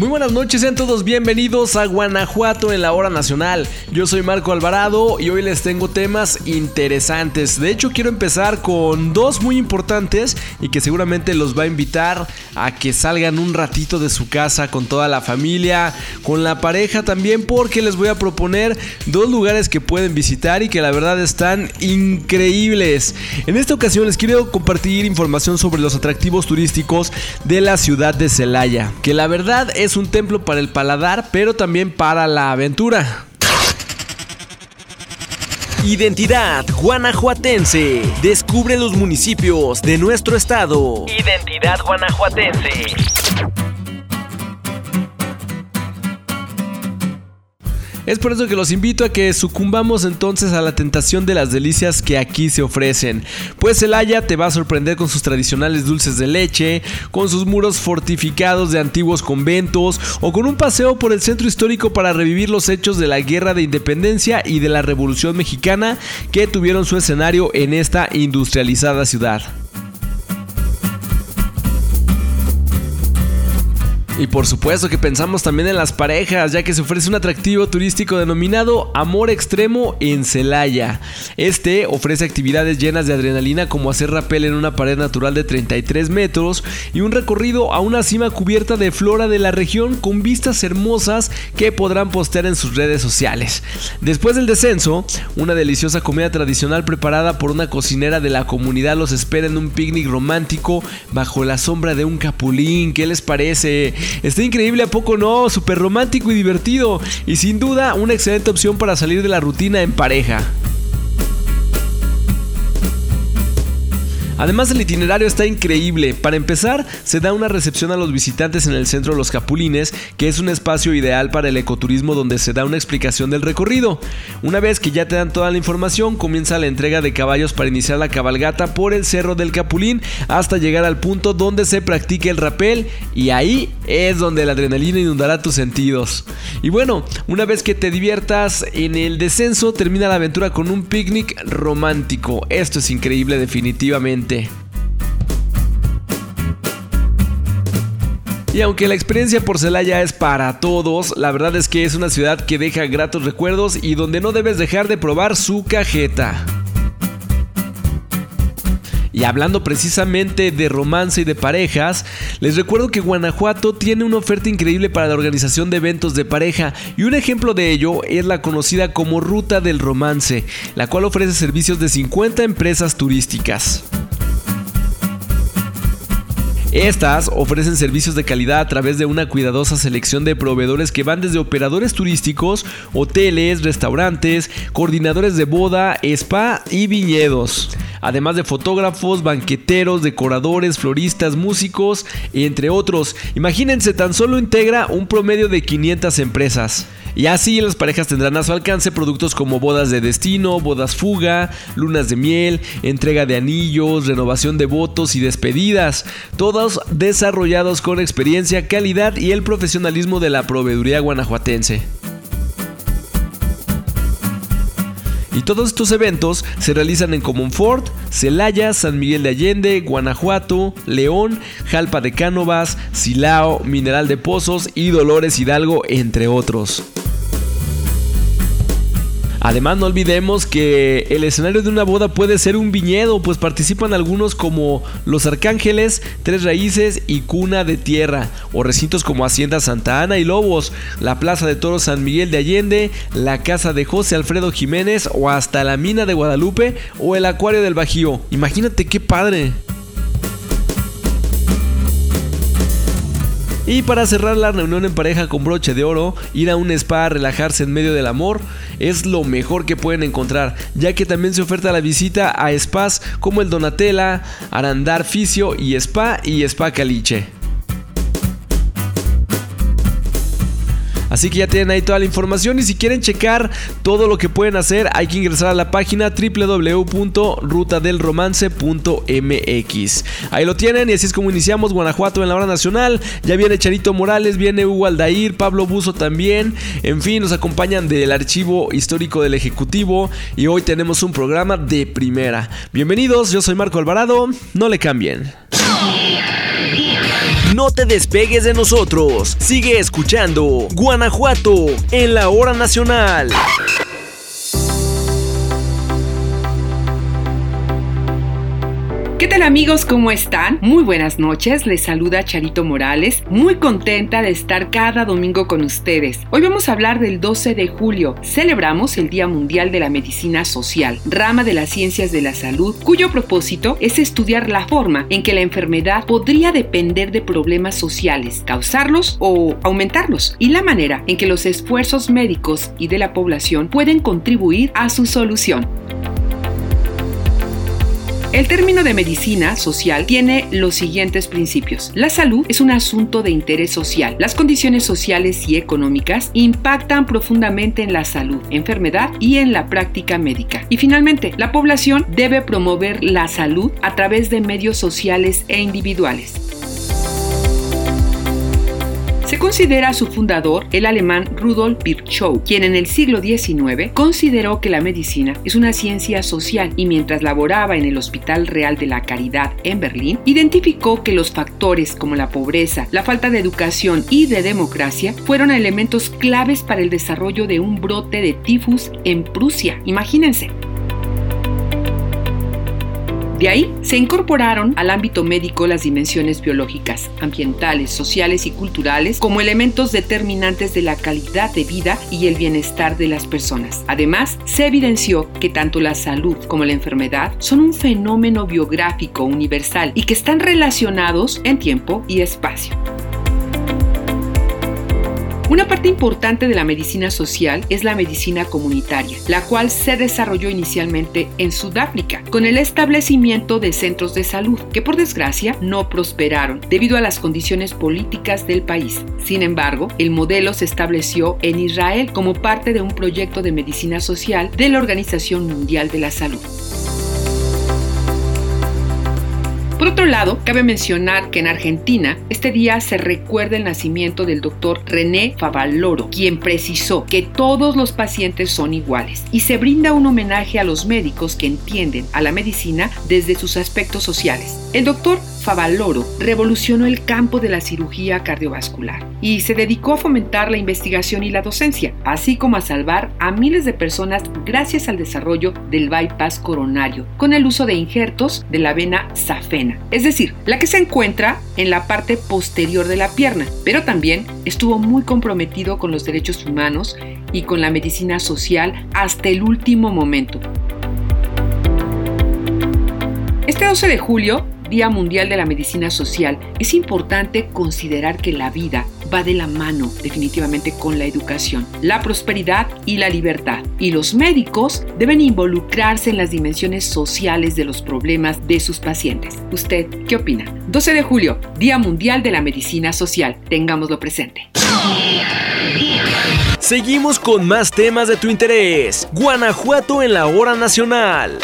Muy buenas noches, sean todos bienvenidos a Guanajuato en la hora nacional. Yo soy Marco Alvarado y hoy les tengo temas interesantes. De hecho, quiero empezar con dos muy importantes y que seguramente los va a invitar a que salgan un ratito de su casa con toda la familia, con la pareja también, porque les voy a proponer dos lugares que pueden visitar y que la verdad están increíbles. En esta ocasión les quiero compartir información sobre los atractivos turísticos de la ciudad de Celaya, que la verdad es es un templo para el paladar, pero también para la aventura. Identidad guanajuatense. Descubre los municipios de nuestro estado. Identidad guanajuatense. Es por eso que los invito a que sucumbamos entonces a la tentación de las delicias que aquí se ofrecen. Pues Celaya te va a sorprender con sus tradicionales dulces de leche, con sus muros fortificados de antiguos conventos o con un paseo por el centro histórico para revivir los hechos de la guerra de independencia y de la revolución mexicana que tuvieron su escenario en esta industrializada ciudad. Y por supuesto que pensamos también en las parejas, ya que se ofrece un atractivo turístico denominado Amor Extremo en Celaya. Este ofrece actividades llenas de adrenalina como hacer rapel en una pared natural de 33 metros y un recorrido a una cima cubierta de flora de la región con vistas hermosas que podrán postear en sus redes sociales. Después del descenso, una deliciosa comida tradicional preparada por una cocinera de la comunidad los espera en un picnic romántico bajo la sombra de un capulín. ¿Qué les parece? Está increíble, ¿a poco no? Súper romántico y divertido. Y sin duda, una excelente opción para salir de la rutina en pareja. Además el itinerario está increíble. Para empezar, se da una recepción a los visitantes en el centro de los Capulines, que es un espacio ideal para el ecoturismo donde se da una explicación del recorrido. Una vez que ya te dan toda la información, comienza la entrega de caballos para iniciar la cabalgata por el cerro del Capulín hasta llegar al punto donde se practica el rapel y ahí es donde la adrenalina inundará tus sentidos. Y bueno, una vez que te diviertas en el descenso, termina la aventura con un picnic romántico. Esto es increíble definitivamente. Y aunque la experiencia por Celaya es para todos, la verdad es que es una ciudad que deja gratos recuerdos y donde no debes dejar de probar su cajeta. Y hablando precisamente de romance y de parejas, les recuerdo que Guanajuato tiene una oferta increíble para la organización de eventos de pareja y un ejemplo de ello es la conocida como Ruta del Romance, la cual ofrece servicios de 50 empresas turísticas. Estas ofrecen servicios de calidad a través de una cuidadosa selección de proveedores que van desde operadores turísticos, hoteles, restaurantes, coordinadores de boda, spa y viñedos. Además de fotógrafos, banqueteros, decoradores, floristas, músicos, entre otros. Imagínense, tan solo integra un promedio de 500 empresas. Y así las parejas tendrán a su alcance productos como bodas de destino, bodas fuga, lunas de miel, entrega de anillos, renovación de votos y despedidas, todos desarrollados con experiencia, calidad y el profesionalismo de la proveeduría guanajuatense. Y todos estos eventos se realizan en Comonfort, Celaya, San Miguel de Allende, Guanajuato, León, Jalpa de Cánovas, Silao, Mineral de Pozos y Dolores Hidalgo, entre otros. Además, no olvidemos que el escenario de una boda puede ser un viñedo, pues participan algunos como Los Arcángeles, Tres Raíces y Cuna de Tierra, o recintos como Hacienda Santa Ana y Lobos, la Plaza de Toros San Miguel de Allende, la Casa de José Alfredo Jiménez, o hasta la Mina de Guadalupe o el Acuario del Bajío. Imagínate qué padre. Y para cerrar la reunión en pareja con broche de oro, ir a un spa a relajarse en medio del amor es lo mejor que pueden encontrar, ya que también se oferta la visita a spas como el Donatella, Arandar Fisio y Spa y Spa Caliche. Así que ya tienen ahí toda la información y si quieren checar todo lo que pueden hacer hay que ingresar a la página www.rutadelromance.mx. Ahí lo tienen y así es como iniciamos Guanajuato en la hora nacional. Ya viene Charito Morales, viene Hugo Aldair, Pablo Buzo también. En fin, nos acompañan del archivo histórico del Ejecutivo y hoy tenemos un programa de primera. Bienvenidos, yo soy Marco Alvarado, no le cambien. No te despegues de nosotros. Sigue escuchando Guanajuato en la hora nacional. ¿Qué tal amigos? ¿Cómo están? Muy buenas noches, les saluda Charito Morales, muy contenta de estar cada domingo con ustedes. Hoy vamos a hablar del 12 de julio, celebramos el Día Mundial de la Medicina Social, rama de las ciencias de la salud, cuyo propósito es estudiar la forma en que la enfermedad podría depender de problemas sociales, causarlos o aumentarlos, y la manera en que los esfuerzos médicos y de la población pueden contribuir a su solución. El término de medicina social tiene los siguientes principios. La salud es un asunto de interés social. Las condiciones sociales y económicas impactan profundamente en la salud, enfermedad y en la práctica médica. Y finalmente, la población debe promover la salud a través de medios sociales e individuales. Se considera su fundador el alemán Rudolf Virchow, quien en el siglo XIX consideró que la medicina es una ciencia social y mientras laboraba en el Hospital Real de la Caridad en Berlín, identificó que los factores como la pobreza, la falta de educación y de democracia fueron elementos claves para el desarrollo de un brote de tifus en Prusia. Imagínense. De ahí se incorporaron al ámbito médico las dimensiones biológicas, ambientales, sociales y culturales como elementos determinantes de la calidad de vida y el bienestar de las personas. Además, se evidenció que tanto la salud como la enfermedad son un fenómeno biográfico universal y que están relacionados en tiempo y espacio. Una parte importante de la medicina social es la medicina comunitaria, la cual se desarrolló inicialmente en Sudáfrica, con el establecimiento de centros de salud, que por desgracia no prosperaron debido a las condiciones políticas del país. Sin embargo, el modelo se estableció en Israel como parte de un proyecto de medicina social de la Organización Mundial de la Salud. Por otro lado, cabe mencionar que en Argentina este día se recuerda el nacimiento del doctor René Favaloro, quien precisó que todos los pacientes son iguales y se brinda un homenaje a los médicos que entienden a la medicina desde sus aspectos sociales. El doctor Favaloro revolucionó el campo de la cirugía cardiovascular y se dedicó a fomentar la investigación y la docencia, así como a salvar a miles de personas gracias al desarrollo del bypass coronario, con el uso de injertos de la vena safena, es decir, la que se encuentra en la parte posterior de la pierna, pero también estuvo muy comprometido con los derechos humanos y con la medicina social hasta el último momento. Este 12 de julio Día Mundial de la Medicina Social, es importante considerar que la vida va de la mano definitivamente con la educación, la prosperidad y la libertad. Y los médicos deben involucrarse en las dimensiones sociales de los problemas de sus pacientes. ¿Usted qué opina? 12 de julio, Día Mundial de la Medicina Social. Tengámoslo presente. Seguimos con más temas de tu interés. Guanajuato en la hora nacional.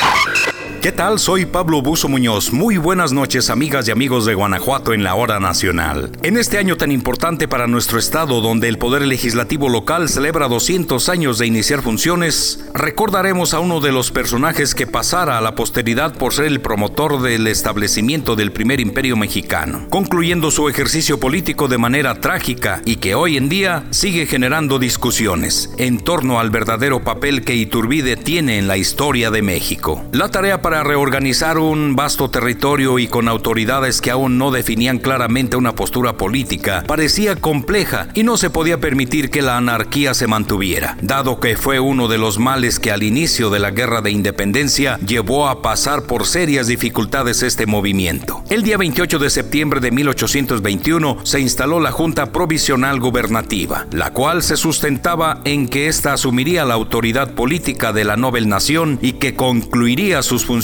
¿Qué tal? Soy Pablo Buzo Muñoz. Muy buenas noches, amigas y amigos de Guanajuato en la hora nacional. En este año tan importante para nuestro estado, donde el Poder Legislativo local celebra 200 años de iniciar funciones, recordaremos a uno de los personajes que pasara a la posteridad por ser el promotor del establecimiento del primer imperio mexicano, concluyendo su ejercicio político de manera trágica y que hoy en día sigue generando discusiones en torno al verdadero papel que Iturbide tiene en la historia de México. La tarea para reorganizar un vasto territorio y con autoridades que aún no definían claramente una postura política parecía compleja y no se podía permitir que la anarquía se mantuviera, dado que fue uno de los males que al inicio de la guerra de independencia llevó a pasar por serias dificultades este movimiento. El día 28 de septiembre de 1821 se instaló la Junta Provisional Gubernativa, la cual se sustentaba en que ésta asumiría la autoridad política de la Nobel Nación y que concluiría sus funciones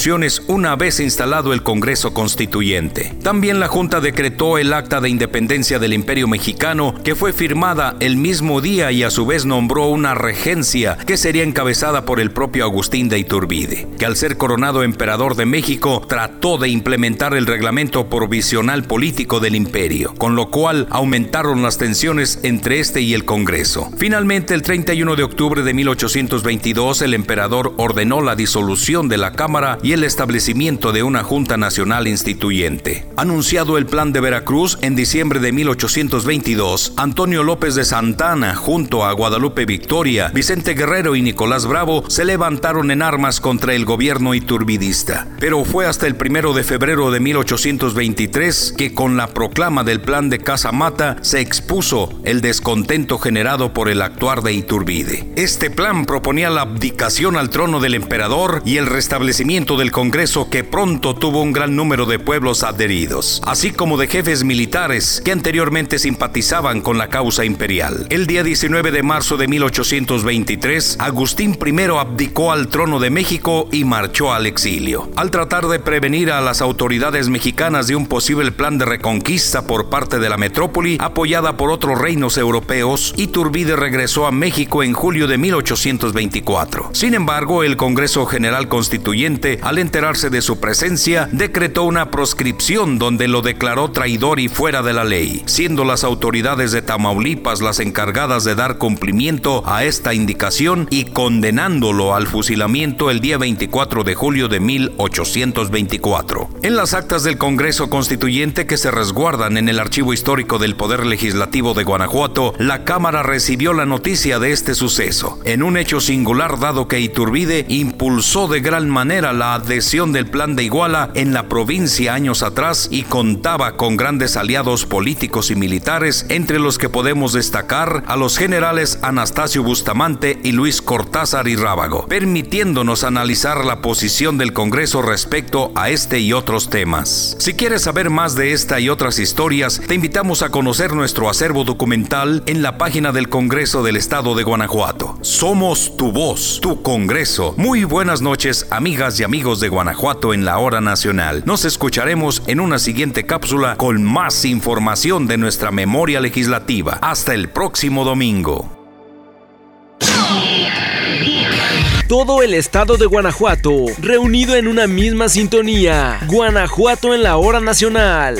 una vez instalado el Congreso Constituyente. También la Junta decretó el Acta de Independencia del Imperio Mexicano, que fue firmada el mismo día y a su vez nombró una regencia que sería encabezada por el propio Agustín de Iturbide, que al ser coronado emperador de México trató de implementar el reglamento provisional político del imperio, con lo cual aumentaron las tensiones entre este y el Congreso. Finalmente, el 31 de octubre de 1822, el emperador ordenó la disolución de la Cámara y el establecimiento de una Junta Nacional Instituyente. Anunciado el Plan de Veracruz en diciembre de 1822, Antonio López de Santana, junto a Guadalupe Victoria, Vicente Guerrero y Nicolás Bravo, se levantaron en armas contra el gobierno iturbidista. Pero fue hasta el primero de febrero de 1823 que con la proclama del Plan de Casamata se expuso el descontento generado por el actuar de Iturbide. Este plan proponía la abdicación al trono del emperador y el restablecimiento del Congreso que pronto tuvo un gran número de pueblos adheridos, así como de jefes militares que anteriormente simpatizaban con la causa imperial. El día 19 de marzo de 1823, Agustín I abdicó al trono de México y marchó al exilio. Al tratar de prevenir a las autoridades mexicanas de un posible plan de reconquista por parte de la metrópoli, apoyada por otros reinos europeos, Iturbide regresó a México en julio de 1824. Sin embargo, el Congreso General Constituyente, al enterarse de su presencia, decretó una proscripción donde lo declaró traidor y fuera de la ley, siendo las autoridades de Tamaulipas las encargadas de dar cumplimiento a esta indicación y condenándolo al fusilamiento el día 24 de julio de 1824. En las actas del Congreso Constituyente que se resguardan en el Archivo Histórico del Poder Legislativo de Guanajuato, la Cámara recibió la noticia de este suceso, en un hecho singular dado que Iturbide impulsó de gran manera la adhesión del Plan de Iguala en la provincia años atrás y contaba con grandes aliados políticos y militares, entre los que podemos destacar a los generales Anastasio Bustamante y Luis Cortázar y Rábago, permitiéndonos analizar la posición del Congreso respecto a este y otros temas. Si quieres saber más de esta y otras historias, te invitamos a conocer nuestro acervo documental en la página del Congreso del Estado de Guanajuato. Somos tu voz, tu Congreso. Muy buenas noches, amigas y amigos de Guanajuato en la hora nacional. Nos escucharemos en una siguiente cápsula con más información de nuestra memoria legislativa. Hasta el próximo domingo. Todo el estado de Guanajuato, reunido en una misma sintonía. Guanajuato en la hora nacional.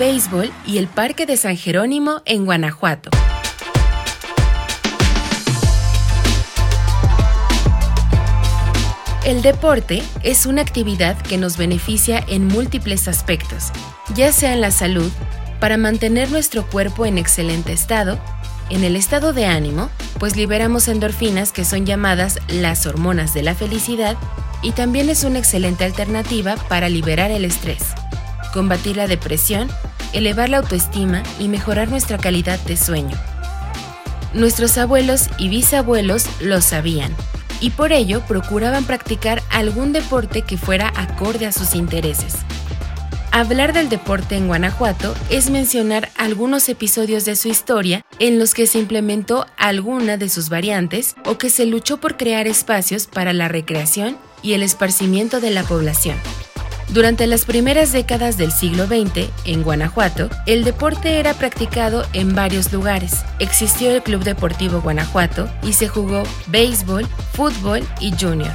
Béisbol y el Parque de San Jerónimo en Guanajuato. El deporte es una actividad que nos beneficia en múltiples aspectos, ya sea en la salud, para mantener nuestro cuerpo en excelente estado, en el estado de ánimo, pues liberamos endorfinas que son llamadas las hormonas de la felicidad y también es una excelente alternativa para liberar el estrés, combatir la depresión, elevar la autoestima y mejorar nuestra calidad de sueño. Nuestros abuelos y bisabuelos lo sabían y por ello procuraban practicar algún deporte que fuera acorde a sus intereses. Hablar del deporte en Guanajuato es mencionar algunos episodios de su historia en los que se implementó alguna de sus variantes o que se luchó por crear espacios para la recreación y el esparcimiento de la población. Durante las primeras décadas del siglo XX, en Guanajuato, el deporte era practicado en varios lugares. Existió el Club Deportivo Guanajuato y se jugó béisbol, fútbol y junior.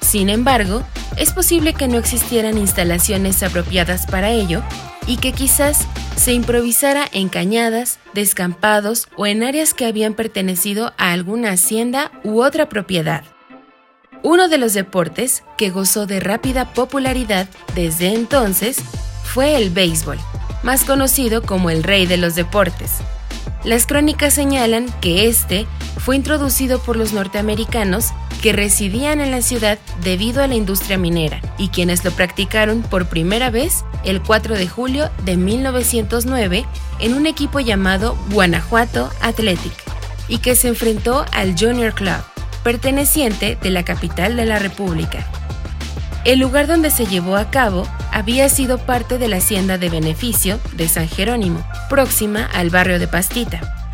Sin embargo, es posible que no existieran instalaciones apropiadas para ello y que quizás se improvisara en cañadas, descampados o en áreas que habían pertenecido a alguna hacienda u otra propiedad. Uno de los deportes que gozó de rápida popularidad desde entonces fue el béisbol, más conocido como el rey de los deportes. Las crónicas señalan que este fue introducido por los norteamericanos que residían en la ciudad debido a la industria minera y quienes lo practicaron por primera vez el 4 de julio de 1909 en un equipo llamado Guanajuato Athletic y que se enfrentó al Junior Club, perteneciente de la capital de la República. El lugar donde se llevó a cabo había sido parte de la hacienda de beneficio de San Jerónimo, próxima al barrio de Pastita.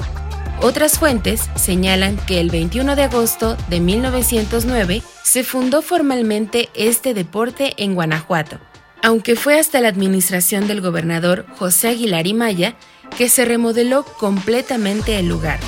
Otras fuentes señalan que el 21 de agosto de 1909 se fundó formalmente este deporte en Guanajuato, aunque fue hasta la administración del gobernador José Aguilar y Maya que se remodeló completamente el lugar.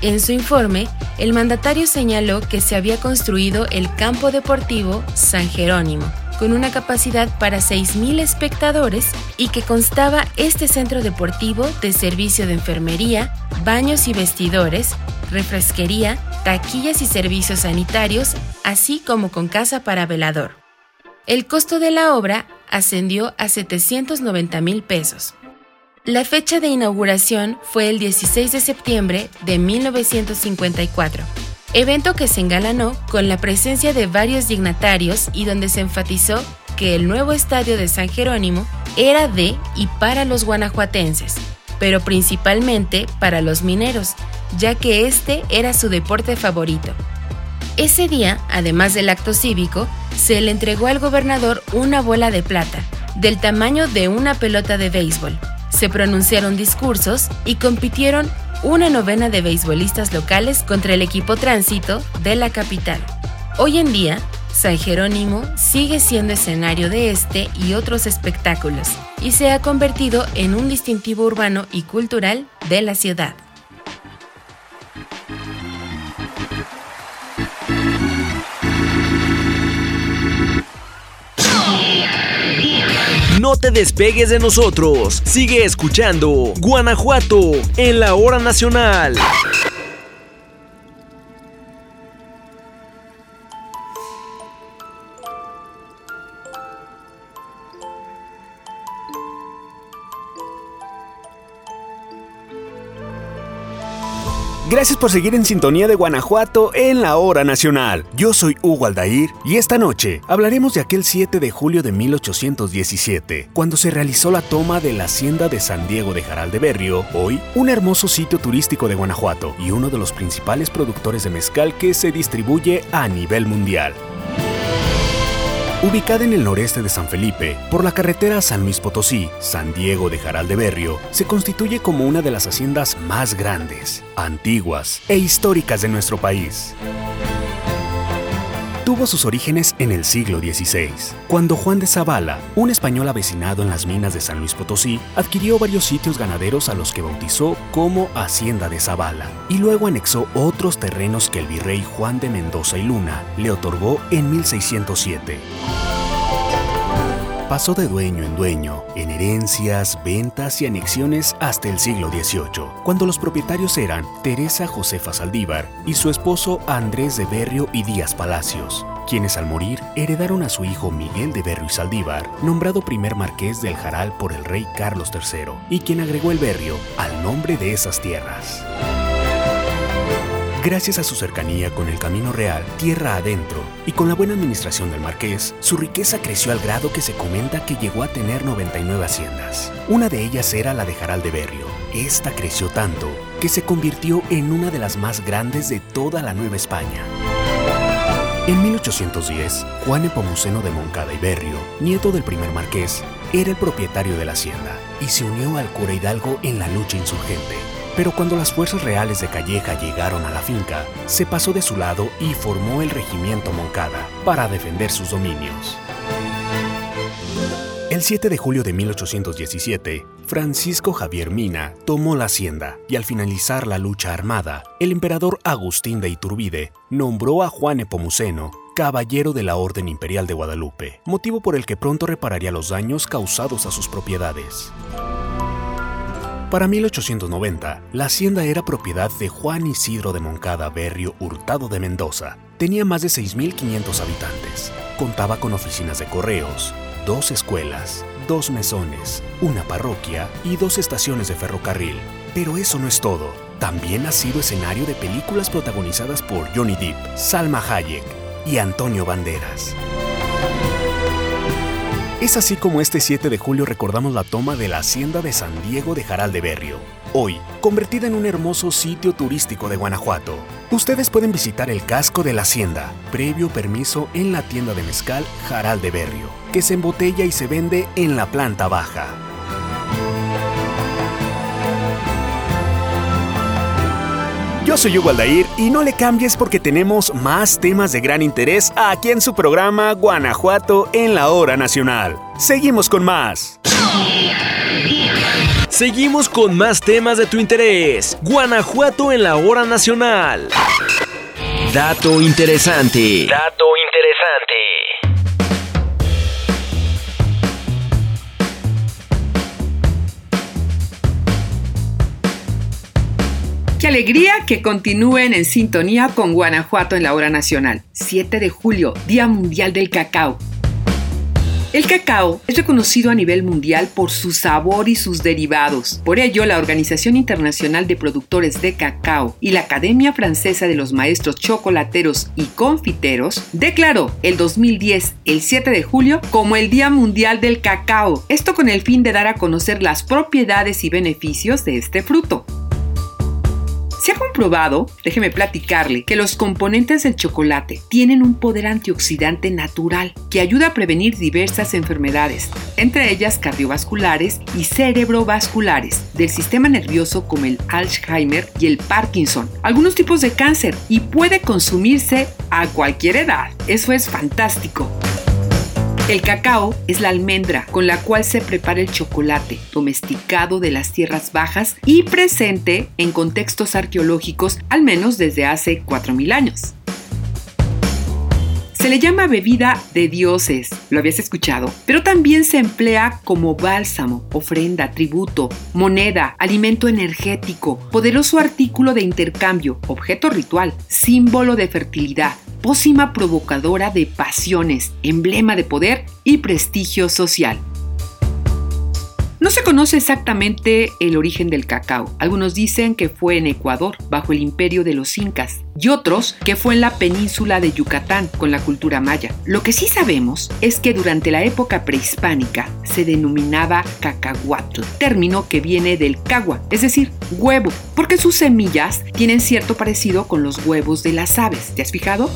En su informe, el mandatario señaló que se había construido el campo deportivo San Jerónimo, con una capacidad para 6.000 espectadores y que constaba este centro deportivo de servicio de enfermería, baños y vestidores, refresquería, taquillas y servicios sanitarios, así como con casa para velador. El costo de la obra ascendió a 790 mil pesos. La fecha de inauguración fue el 16 de septiembre de 1954 evento que se engalanó con la presencia de varios dignatarios y donde se enfatizó que el nuevo estadio de San Jerónimo era de y para los guanajuatenses, pero principalmente para los mineros, ya que este era su deporte favorito. Ese día, además del acto cívico, se le entregó al gobernador una bola de plata, del tamaño de una pelota de béisbol. Se pronunciaron discursos y compitieron una novena de beisbolistas locales contra el equipo tránsito de la capital. Hoy en día, San Jerónimo sigue siendo escenario de este y otros espectáculos y se ha convertido en un distintivo urbano y cultural de la ciudad. No te despegues de nosotros. Sigue escuchando Guanajuato en la hora nacional. Gracias por seguir en sintonía de Guanajuato en la hora nacional. Yo soy Hugo Aldair y esta noche hablaremos de aquel 7 de julio de 1817, cuando se realizó la toma de la hacienda de San Diego de Jaral de Berrio, hoy un hermoso sitio turístico de Guanajuato y uno de los principales productores de mezcal que se distribuye a nivel mundial. Ubicada en el noreste de San Felipe, por la carretera San Luis Potosí, San Diego de Jaral de Berrio, se constituye como una de las haciendas más grandes, antiguas e históricas de nuestro país tuvo sus orígenes en el siglo XVI, cuando Juan de Zavala, un español avecinado en las minas de San Luis Potosí, adquirió varios sitios ganaderos a los que bautizó como Hacienda de Zavala, y luego anexó otros terrenos que el virrey Juan de Mendoza y Luna le otorgó en 1607 pasó de dueño en dueño, en herencias, ventas y anexiones hasta el siglo XVIII, cuando los propietarios eran Teresa Josefa Saldívar y su esposo Andrés de Berrio y Díaz Palacios, quienes al morir heredaron a su hijo Miguel de Berrio y Saldívar, nombrado primer marqués del Jaral por el rey Carlos III, y quien agregó el Berrio al nombre de esas tierras. Gracias a su cercanía con el Camino Real, tierra adentro, y con la buena administración del marqués, su riqueza creció al grado que se comenta que llegó a tener 99 haciendas. Una de ellas era la de Jaral de Berrio. Esta creció tanto que se convirtió en una de las más grandes de toda la Nueva España. En 1810, Juan Epomuceno de Moncada y Berrio, nieto del primer marqués, era el propietario de la hacienda y se unió al cura Hidalgo en la lucha insurgente pero cuando las fuerzas reales de Calleja llegaron a la finca, se pasó de su lado y formó el regimiento Moncada para defender sus dominios. El 7 de julio de 1817, Francisco Javier Mina tomó la hacienda y al finalizar la lucha armada, el emperador Agustín de Iturbide nombró a Juan Epomuceno caballero de la Orden Imperial de Guadalupe, motivo por el que pronto repararía los daños causados a sus propiedades. Para 1890, la hacienda era propiedad de Juan Isidro de Moncada Berrio Hurtado de Mendoza. Tenía más de 6.500 habitantes. Contaba con oficinas de correos, dos escuelas, dos mesones, una parroquia y dos estaciones de ferrocarril. Pero eso no es todo. También ha sido escenario de películas protagonizadas por Johnny Depp, Salma Hayek y Antonio Banderas. Es así como este 7 de julio recordamos la toma de la hacienda de San Diego de Jaral de Berrio, hoy convertida en un hermoso sitio turístico de Guanajuato. Ustedes pueden visitar el casco de la hacienda, previo permiso en la tienda de mezcal Jaral de Berrio, que se embotella y se vende en la planta baja. Yo soy Hugo Aldair y no le cambies porque tenemos más temas de gran interés aquí en su programa Guanajuato en la Hora Nacional. Seguimos con más. Seguimos con más temas de tu interés. Guanajuato en la Hora Nacional. Dato interesante. Dato interesante. Qué alegría que continúen en sintonía con Guanajuato en la hora nacional. 7 de julio, Día Mundial del Cacao. El cacao es reconocido a nivel mundial por su sabor y sus derivados. Por ello, la Organización Internacional de Productores de Cacao y la Academia Francesa de los Maestros Chocolateros y Confiteros declaró el 2010, el 7 de julio, como el Día Mundial del Cacao. Esto con el fin de dar a conocer las propiedades y beneficios de este fruto. Se ha comprobado, déjeme platicarle, que los componentes del chocolate tienen un poder antioxidante natural que ayuda a prevenir diversas enfermedades, entre ellas cardiovasculares y cerebrovasculares, del sistema nervioso como el Alzheimer y el Parkinson, algunos tipos de cáncer y puede consumirse a cualquier edad. Eso es fantástico. El cacao es la almendra con la cual se prepara el chocolate, domesticado de las tierras bajas y presente en contextos arqueológicos al menos desde hace 4.000 años. Se le llama bebida de dioses, ¿lo habías escuchado? Pero también se emplea como bálsamo, ofrenda, tributo, moneda, alimento energético, poderoso artículo de intercambio, objeto ritual, símbolo de fertilidad, pócima provocadora de pasiones, emblema de poder y prestigio social. No se conoce exactamente el origen del cacao. Algunos dicen que fue en Ecuador, bajo el imperio de los incas, y otros que fue en la península de Yucatán, con la cultura maya. Lo que sí sabemos es que durante la época prehispánica se denominaba cacahuatl, término que viene del cagua, es decir, huevo, porque sus semillas tienen cierto parecido con los huevos de las aves. ¿Te has fijado?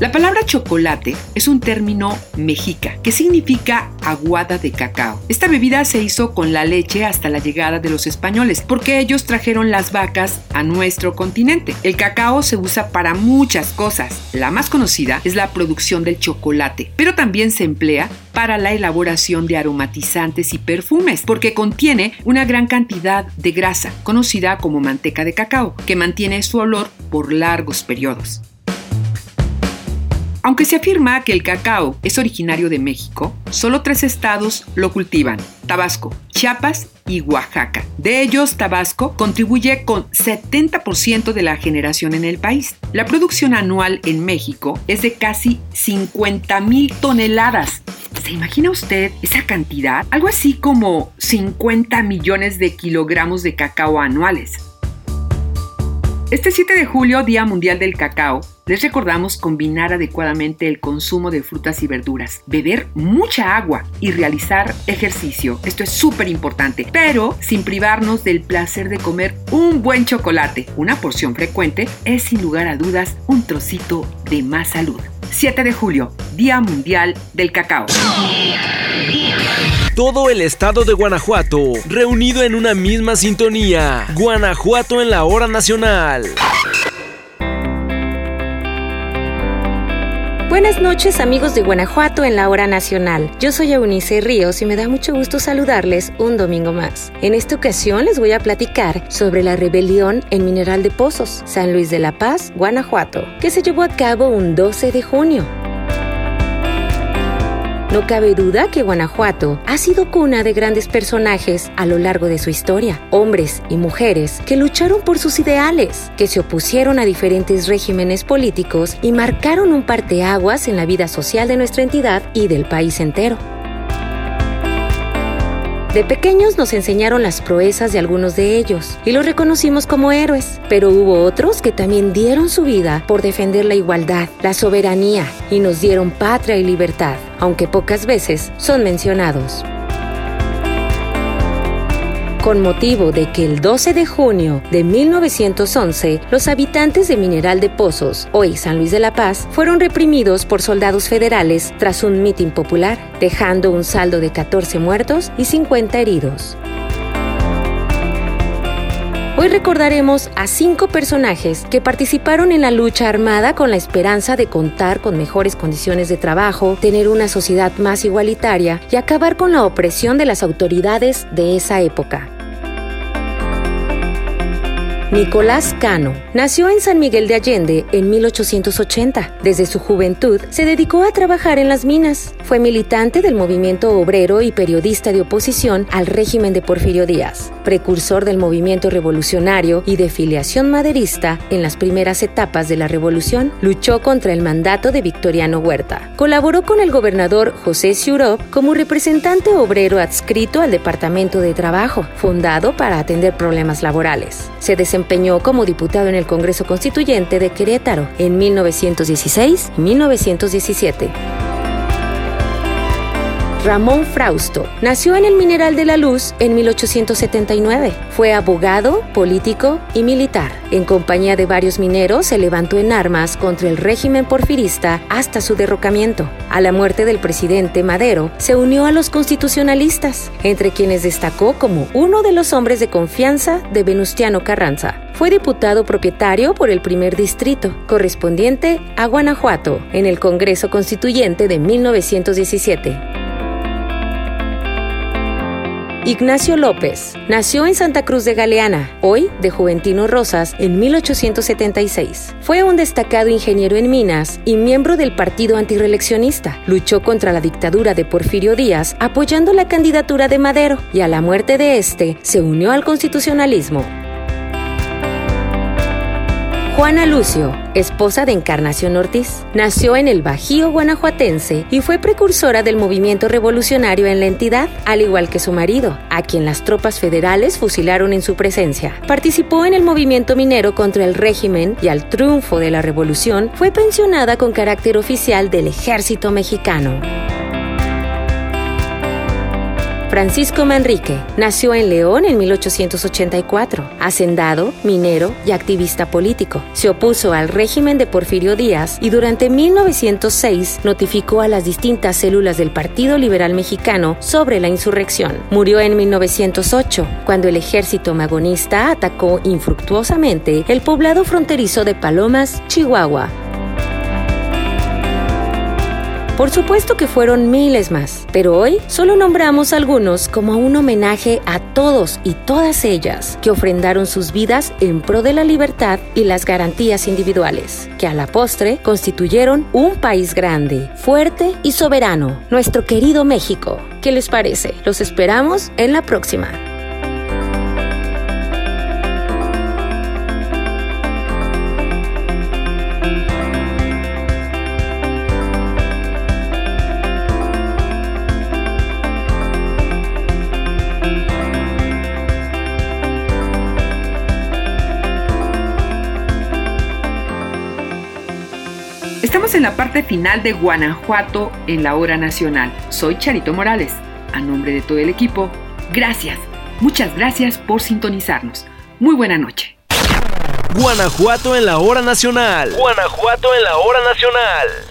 La palabra chocolate es un término mexica que significa aguada de cacao. Esta bebida se hizo con la leche hasta la llegada de los españoles porque ellos trajeron las vacas a nuestro continente. El cacao se usa para muchas cosas. La más conocida es la producción del chocolate, pero también se emplea para la elaboración de aromatizantes y perfumes porque contiene una gran cantidad de grasa conocida como manteca de cacao que mantiene su olor por largos periodos. Aunque se afirma que el cacao es originario de México, solo tres estados lo cultivan, Tabasco, Chiapas y Oaxaca. De ellos, Tabasco contribuye con 70% de la generación en el país. La producción anual en México es de casi 50 mil toneladas. ¿Se imagina usted esa cantidad? Algo así como 50 millones de kilogramos de cacao anuales. Este 7 de julio, Día Mundial del Cacao, les recordamos combinar adecuadamente el consumo de frutas y verduras, beber mucha agua y realizar ejercicio. Esto es súper importante, pero sin privarnos del placer de comer un buen chocolate. Una porción frecuente es sin lugar a dudas un trocito de más salud. 7 de julio, Día Mundial del Cacao. Todo el estado de Guanajuato, reunido en una misma sintonía. Guanajuato en la hora nacional. Buenas noches amigos de Guanajuato en la hora nacional. Yo soy Eunice Ríos y me da mucho gusto saludarles un domingo más. En esta ocasión les voy a platicar sobre la rebelión en Mineral de Pozos, San Luis de la Paz, Guanajuato, que se llevó a cabo un 12 de junio. No cabe duda que Guanajuato ha sido cuna de grandes personajes a lo largo de su historia, hombres y mujeres que lucharon por sus ideales, que se opusieron a diferentes regímenes políticos y marcaron un parteaguas en la vida social de nuestra entidad y del país entero. De pequeños nos enseñaron las proezas de algunos de ellos y los reconocimos como héroes, pero hubo otros que también dieron su vida por defender la igualdad, la soberanía y nos dieron patria y libertad, aunque pocas veces son mencionados con motivo de que el 12 de junio de 1911 los habitantes de Mineral de Pozos, hoy San Luis de la Paz, fueron reprimidos por soldados federales tras un mitin popular, dejando un saldo de 14 muertos y 50 heridos. Hoy recordaremos a cinco personajes que participaron en la lucha armada con la esperanza de contar con mejores condiciones de trabajo, tener una sociedad más igualitaria y acabar con la opresión de las autoridades de esa época. Nicolás Cano nació en San Miguel de Allende en 1880. Desde su juventud se dedicó a trabajar en las minas. Fue militante del movimiento obrero y periodista de oposición al régimen de Porfirio Díaz, precursor del movimiento revolucionario y de filiación maderista en las primeras etapas de la revolución. Luchó contra el mandato de Victoriano Huerta. Colaboró con el gobernador José Ciurop como representante obrero adscrito al Departamento de Trabajo, fundado para atender problemas laborales. Se desempeñó como diputado en el Congreso Constituyente de Querétaro en 1916 y 1917. Ramón Frausto nació en el Mineral de la Luz en 1879. Fue abogado, político y militar. En compañía de varios mineros se levantó en armas contra el régimen porfirista hasta su derrocamiento. A la muerte del presidente Madero, se unió a los constitucionalistas, entre quienes destacó como uno de los hombres de confianza de Venustiano Carranza. Fue diputado propietario por el primer distrito, correspondiente a Guanajuato, en el Congreso Constituyente de 1917. Ignacio López nació en Santa Cruz de Galeana, hoy de Juventino Rosas, en 1876. Fue un destacado ingeniero en minas y miembro del Partido Antireeleccionista. Luchó contra la dictadura de Porfirio Díaz, apoyando la candidatura de Madero, y a la muerte de este se unió al constitucionalismo. Juana Lucio, esposa de Encarnación Ortiz, nació en el Bajío guanajuatense y fue precursora del movimiento revolucionario en la entidad, al igual que su marido, a quien las tropas federales fusilaron en su presencia. Participó en el movimiento minero contra el régimen y al triunfo de la revolución fue pensionada con carácter oficial del ejército mexicano. Francisco Manrique nació en León en 1884, hacendado, minero y activista político. Se opuso al régimen de Porfirio Díaz y durante 1906 notificó a las distintas células del Partido Liberal Mexicano sobre la insurrección. Murió en 1908, cuando el ejército magonista atacó infructuosamente el poblado fronterizo de Palomas, Chihuahua, por supuesto que fueron miles más, pero hoy solo nombramos algunos como un homenaje a todos y todas ellas que ofrendaron sus vidas en pro de la libertad y las garantías individuales, que a la postre constituyeron un país grande, fuerte y soberano, nuestro querido México. ¿Qué les parece? Los esperamos en la próxima. Estamos en la parte final de Guanajuato en la hora nacional. Soy Charito Morales. A nombre de todo el equipo, gracias, muchas gracias por sintonizarnos. Muy buena noche. Guanajuato en la hora nacional. Guanajuato en la hora nacional.